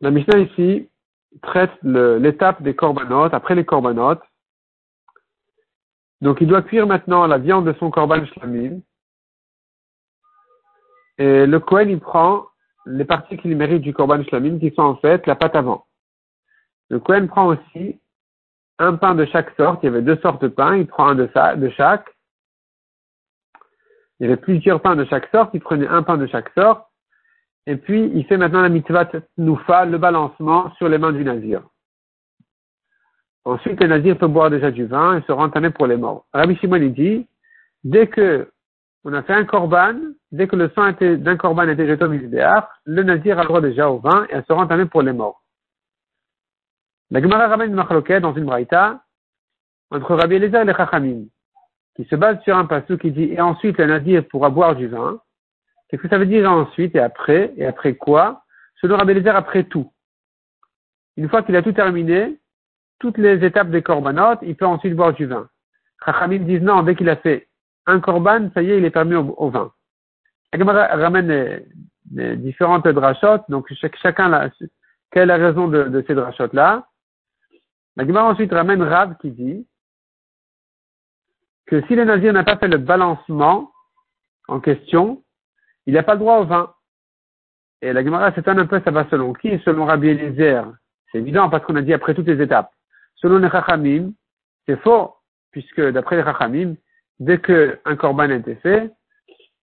La Mishnah ici traite l'étape des corbanotes, après les corbanotes. Donc il doit cuire maintenant la viande de son korban shlamim. Et le Kohen, il prend les parties qu'il mérite du korban shlamim, qui sont en fait la pâte avant. Le Kohen prend aussi un pain de chaque sorte. Il y avait deux sortes de pain. Il prend un de, chaque. Il y avait plusieurs pains de chaque sorte. Il prenait un pain de chaque sorte. Et puis, il fait maintenant la mitzvah noufa, le balancement sur les mains du nazir. Ensuite, le nazir peut boire déjà du vin et se rentamer pour les morts. Rabbi Shimon, il dit, dès que on a fait un korban, dès que le sang d'un korban était jeté au le nazir a le droit déjà au vin et à se rentamer pour les morts. La Gemara ramène une dans une braïta entre Rabbi Eliezer et les Chachamim, qui se base sur un passou qui dit, et ensuite le nazir pourra boire du vin. Qu'est-ce que ça veut dire ensuite et après Et après quoi? Selon Rabbi Eliezer, après tout. Une fois qu'il a tout terminé, toutes les étapes des korbanot, il peut ensuite boire du vin. Chachamim disent non, dès qu'il a fait un korban, ça y est, il est permis au, vin. La Gemara ramène les, différentes drachotes, donc chacun, la, quelle est la raison de, de ces drachotes-là? La Gemara ensuite ramène Rav qui dit que si le nazir n'a pas fait le balancement en question, il n'a pas le droit au vin. Et la Gemara s'étonne un peu, ça va selon qui Selon Rabbi Eliezer. C'est évident parce qu'on a dit après toutes les étapes. Selon les Chachamim, c'est faux, puisque d'après les Chachamim, dès qu'un korban a été fait,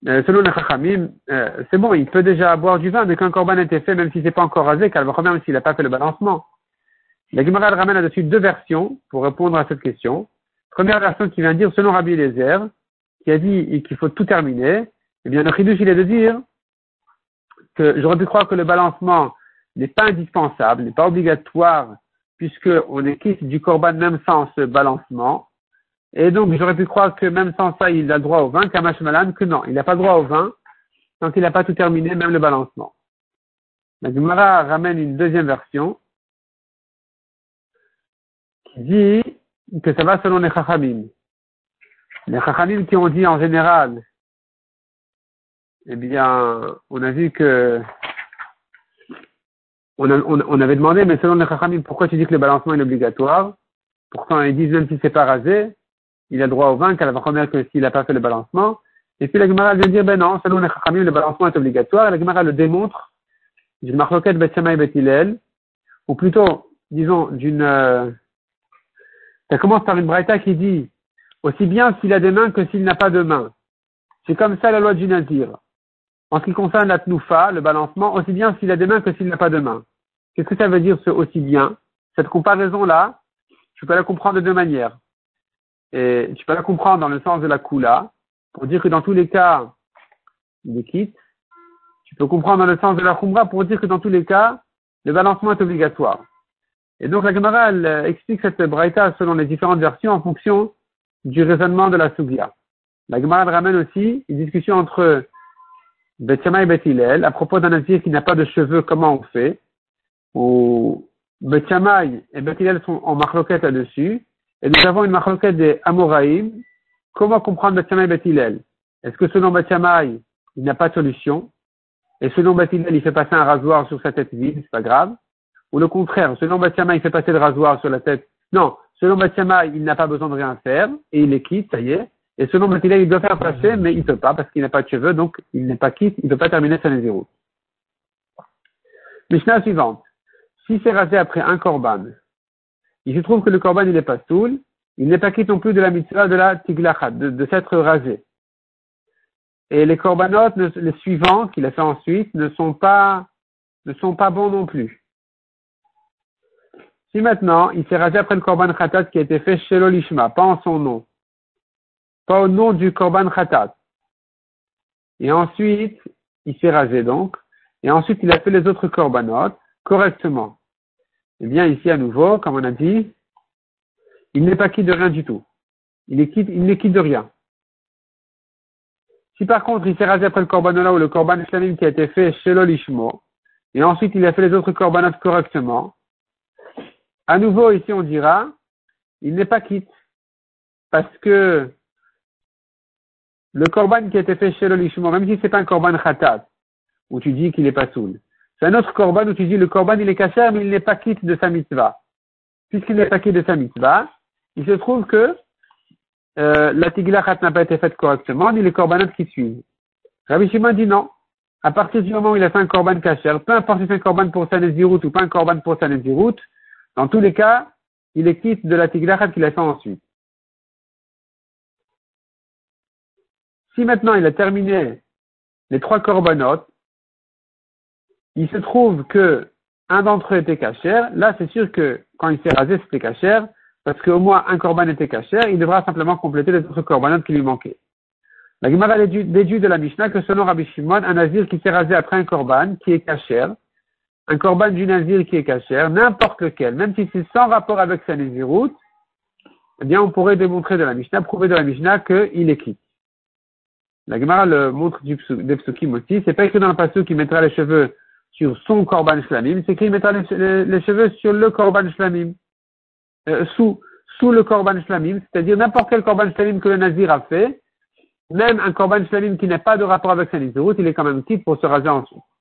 euh, selon les Chachamim, euh, c'est bon, il peut déjà boire du vin dès qu'un korban a été fait, même si c'est pas encore rasé, car même s'il n'a pas fait le balancement. La Gemara ramène là-dessus deux versions pour répondre à cette question. Première version qui vient dire, selon Rabbi Eliezer, qui a dit qu'il faut tout terminer, eh bien, le chidouche, il est de dire que j'aurais pu croire que le balancement n'est pas indispensable, n'est pas obligatoire, puisqu'on est quitte du corban même sans ce balancement. Et donc, j'aurais pu croire que même sans ça, il a droit au vin, Kamash Malan, que non, il n'a pas droit au vin, tant qu'il n'a pas tout terminé, même le balancement. La Gemara ramène une deuxième version, dit que ça va selon les chachamim. Les chachamim qui ont dit en général, eh bien, on a vu que on, avait demandé, mais selon les chachamim, pourquoi tu dis que le balancement est obligatoire? Pourtant, ils disent même si c'est pas rasé, il a droit au vin, qu'à la première que s'il n'a pas fait le balancement. Et puis la Gemara vient dire, ben non, selon les chachamim, le balancement est obligatoire. Et la Gemara le démontre d'une marloquette Bethsama et Bethilel, ou plutôt, disons, d'une euh, ça commence par une braïta qui dit aussi bien s'il a des mains que s'il n'a pas de mains. C'est comme ça la loi du Nazir. En ce qui concerne la tnoufa, le balancement, aussi bien s'il a des mains que s'il n'a pas de mains. Qu'est-ce que ça veut dire ce aussi bien? Cette comparaison-là, tu peux la comprendre de deux manières. Et tu peux la comprendre dans le sens de la kula, pour dire que dans tous les cas, il est quitte. Tu peux comprendre dans le sens de la khumra pour dire que dans tous les cas, le balancement est obligatoire. Et donc la Gemara euh, explique cette braïta selon les différentes versions en fonction du raisonnement de la Sugya. La Gemara ramène aussi une discussion entre Bethsama et Bethilel à propos d'un nazir qui n'a pas de cheveux, comment on fait? Ou Bethshamay et Bethilel sont en marloquette là-dessus. Et nous avons une marloquette des Amoraïm. Comment comprendre Bethshamay et Bethilel Est-ce que selon Bethshamay, il n'a pas de solution? Et selon Bethilel, il fait passer un rasoir sur sa tête vide, c'est pas grave ou le contraire, selon Batiama, il fait passer le rasoir sur la tête. Non, selon Batiama, il n'a pas besoin de rien faire, et il est quitte, ça y est. Et selon Batiama, il doit faire passer, mais il ne peut pas, parce qu'il n'a pas de cheveux, donc il n'est pas quitte, il ne peut pas terminer sa nézéro. Mishnah suivante. Si c'est rasé après un korban, il se trouve que le korban, il n'est pas saoul, il n'est pas quitte non plus de la mitzvah de la tiglachat, de, de s'être rasé. Et les corbanotes, les suivants qu'il a fait ensuite, ne sont pas, ne sont pas bons non plus. Si maintenant, il s'est rasé après le Korban Khatat qui a été fait chez l'Olishma, pas en son nom, pas au nom du Korban Khatat, et ensuite, il s'est rasé donc, et ensuite il a fait les autres Korbanot correctement. Eh bien, ici à nouveau, comme on a dit, il n'est pas quitte de rien du tout. Il n'est quitte, de rien. Si par contre il s'est rasé après le Korban ou le Korban Islamim qui a été fait chez l'Olishmo, et ensuite il a fait les autres Korbanot correctement, à nouveau, ici, on dira, il n'est pas quitte. Parce que le korban qui a été fait chez le lishmo, même si c'est pas un korban khatat, où tu dis qu'il est pas soul, c'est un autre korban où tu dis le korban il est caché, mais il n'est pas quitte de sa mitzvah. Puisqu'il n'est pas quitte de sa mitzvah, il se trouve que euh, la tiglachat n'a pas été faite correctement, ni les korbanot qui suivent. Rabbi Shimon dit non. À partir du moment où il a fait un korban kacher, peu importe si c'est un korban pour sa ou pas un korban pour sa dans tous les cas, il est quitte de la tiglachat qu'il a fait ensuite. Si maintenant il a terminé les trois korbanot, il se trouve que un d'entre eux était cachère, là c'est sûr que quand il s'est rasé c'était cachère, parce qu'au moins un korban était cachère, il devra simplement compléter les autres korbanot qui lui manquaient. La Gemara déduit de la Mishnah que selon Rabbi Shimon, un nazir qui s'est rasé après un korban qui est cachère, un korban du nazir qui est cachère, n'importe lequel, même si c'est sans rapport avec sa naziroute, eh bien on pourrait démontrer de la Mishnah, prouver de la Mishnah qu'il est quitte. La Gemara le montre du psukim aussi. C'est pas écrit dans le passage qu'il mettra les cheveux sur son korban shlamim, c'est qu'il mettra les, cheveux sur le korban shlamim, euh, sous, le korban shlamim, c'est-à-dire n'importe quel korban shlamim que le nazir a fait, même un korban shlamim qui n'a pas de rapport avec sa route, il est quand même quitte pour se raser en dessous.